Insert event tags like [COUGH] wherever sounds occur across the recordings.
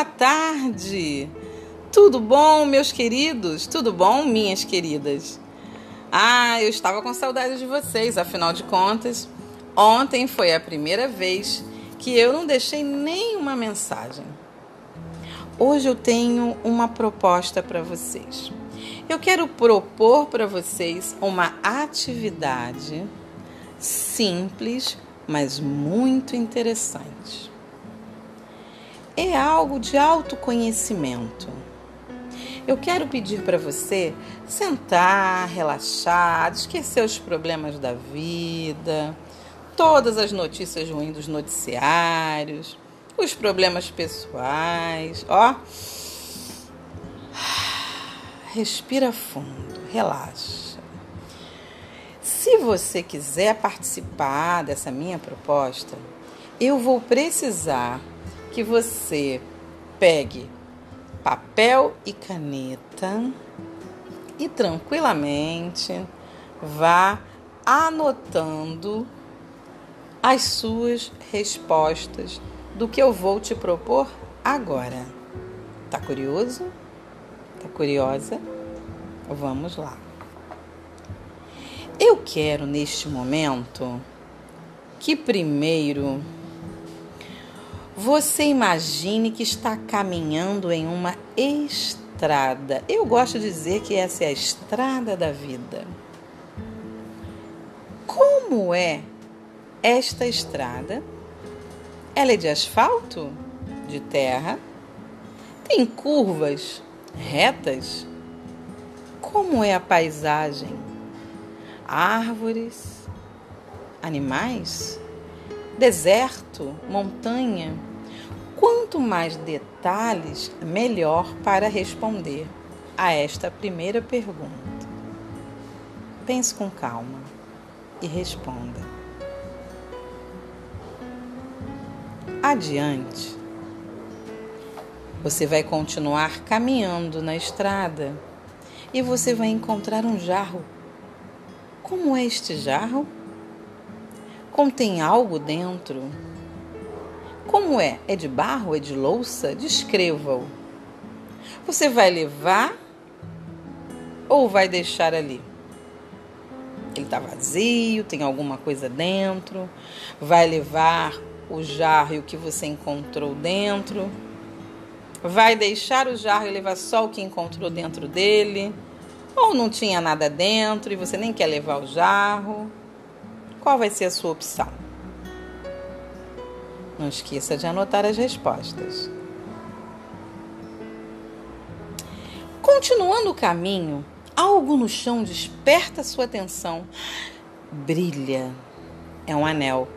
boa tarde! Tudo bom, meus queridos? Tudo bom, minhas queridas? Ah, eu estava com saudade de vocês, afinal de contas, ontem foi a primeira vez que eu não deixei nenhuma mensagem. Hoje eu tenho uma proposta para vocês. Eu quero propor para vocês uma atividade simples, mas muito interessante. É algo de autoconhecimento. Eu quero pedir para você sentar, relaxar, esquecer os problemas da vida, todas as notícias ruins dos noticiários, os problemas pessoais, ó. Respira fundo, relaxa. Se você quiser participar dessa minha proposta, eu vou precisar que você pegue papel e caneta e tranquilamente vá anotando as suas respostas do que eu vou te propor agora. Tá curioso? Tá curiosa? Vamos lá. Eu quero neste momento que primeiro você imagine que está caminhando em uma estrada. Eu gosto de dizer que essa é a estrada da vida. Como é esta estrada? Ela é de asfalto? De terra? Tem curvas? retas? Como é a paisagem? Árvores? Animais? Deserto? Montanha? Quanto mais detalhes, melhor para responder a esta primeira pergunta. Pense com calma e responda. Adiante, você vai continuar caminhando na estrada e você vai encontrar um jarro. Como é este jarro? Contém algo dentro? Como é? É de barro? É de louça? Descreva-o. Você vai levar ou vai deixar ali? Ele está vazio, tem alguma coisa dentro. Vai levar o jarro e o que você encontrou dentro Vai deixar o jarro e levar só o que encontrou dentro dele? Ou não tinha nada dentro e você nem quer levar o jarro? Qual vai ser a sua opção? Não esqueça de anotar as respostas. Continuando o caminho, algo no chão desperta sua atenção. Brilha. É um anel.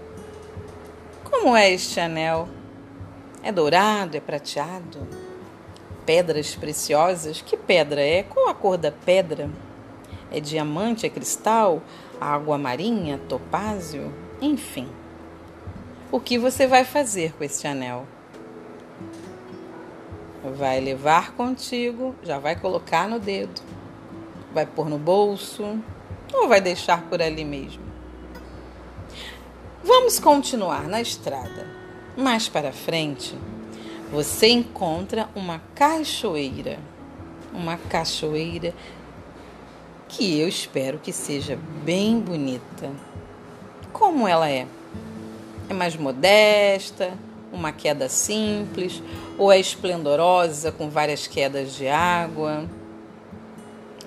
Como é este anel? É dourado? É prateado? Pedras preciosas? Que pedra é? Qual a cor da pedra? É diamante? É cristal? Água marinha? Topázio? Enfim. O que você vai fazer com esse anel? Vai levar contigo, já vai colocar no dedo, vai pôr no bolso ou vai deixar por ali mesmo? Vamos continuar na estrada. Mais para frente, você encontra uma cachoeira. Uma cachoeira que eu espero que seja bem bonita. Como ela é? É mais modesta, uma queda simples, ou é esplendorosa com várias quedas de água?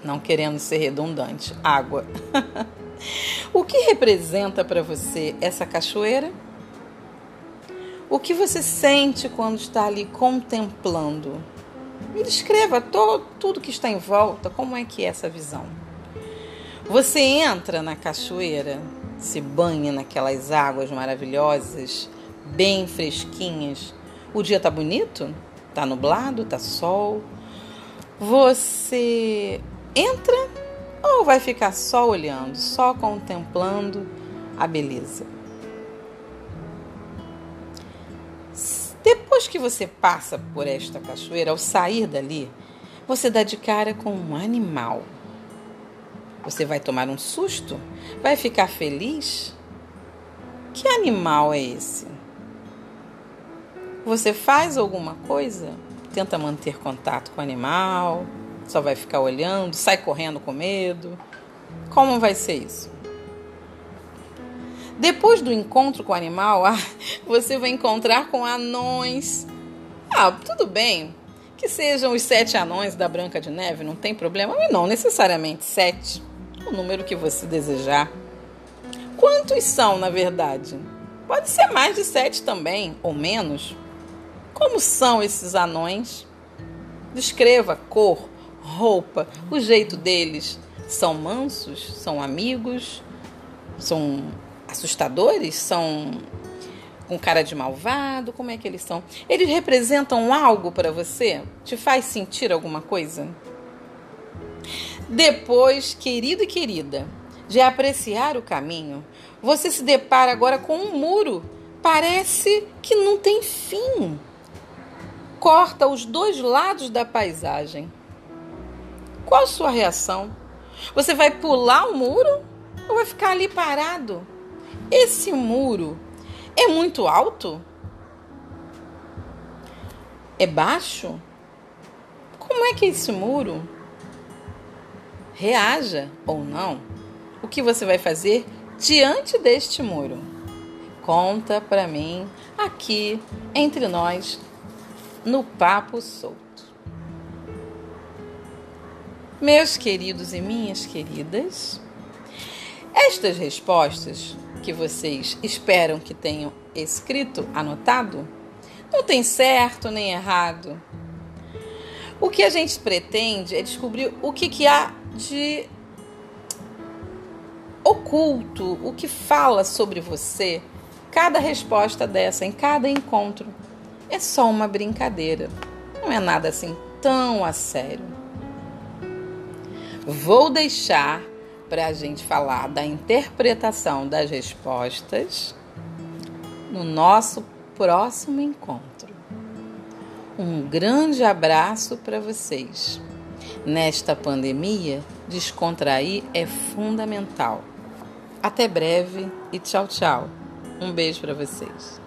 Não querendo ser redundante, água. [LAUGHS] o que representa para você essa cachoeira? O que você sente quando está ali contemplando? Me descreva todo, tudo que está em volta, como é que é essa visão. Você entra na cachoeira, se banha naquelas águas maravilhosas, bem fresquinhas. O dia tá bonito? Tá nublado? Tá sol? Você entra ou vai ficar só olhando, só contemplando a beleza? Depois que você passa por esta cachoeira, ao sair dali, você dá de cara com um animal. Você vai tomar um susto? Vai ficar feliz? Que animal é esse? Você faz alguma coisa? tenta manter contato com o animal, só vai ficar olhando, sai correndo com medo. Como vai ser isso? Depois do encontro com o animal, ah, você vai encontrar com anões. Ah, tudo bem. Que sejam os sete anões da Branca de Neve, não tem problema. Mas não necessariamente sete. O número que você desejar. Quantos são, na verdade? Pode ser mais de sete também, ou menos. Como são esses anões? Descreva cor, roupa, o jeito deles. São mansos? São amigos? São assustadores? São com cara de malvado? Como é que eles são? Eles representam algo para você? Te faz sentir alguma coisa? Depois, querido e querida, de apreciar o caminho, você se depara agora com um muro. Parece que não tem fim. Corta os dois lados da paisagem. Qual a sua reação? Você vai pular o muro ou vai ficar ali parado? Esse muro é muito alto? É baixo? Como é que é esse muro? Reaja ou não. O que você vai fazer diante deste muro? Conta para mim aqui entre nós no Papo Solto. Meus queridos e minhas queridas, estas respostas que vocês esperam que tenham escrito, anotado, não tem certo nem errado. O que a gente pretende é descobrir o que, que há de oculto, o que fala sobre você. Cada resposta dessa, em cada encontro, é só uma brincadeira. Não é nada assim tão a sério. Vou deixar para a gente falar da interpretação das respostas no nosso próximo encontro. Um grande abraço para vocês. Nesta pandemia, descontrair é fundamental. Até breve e tchau, tchau. Um beijo para vocês.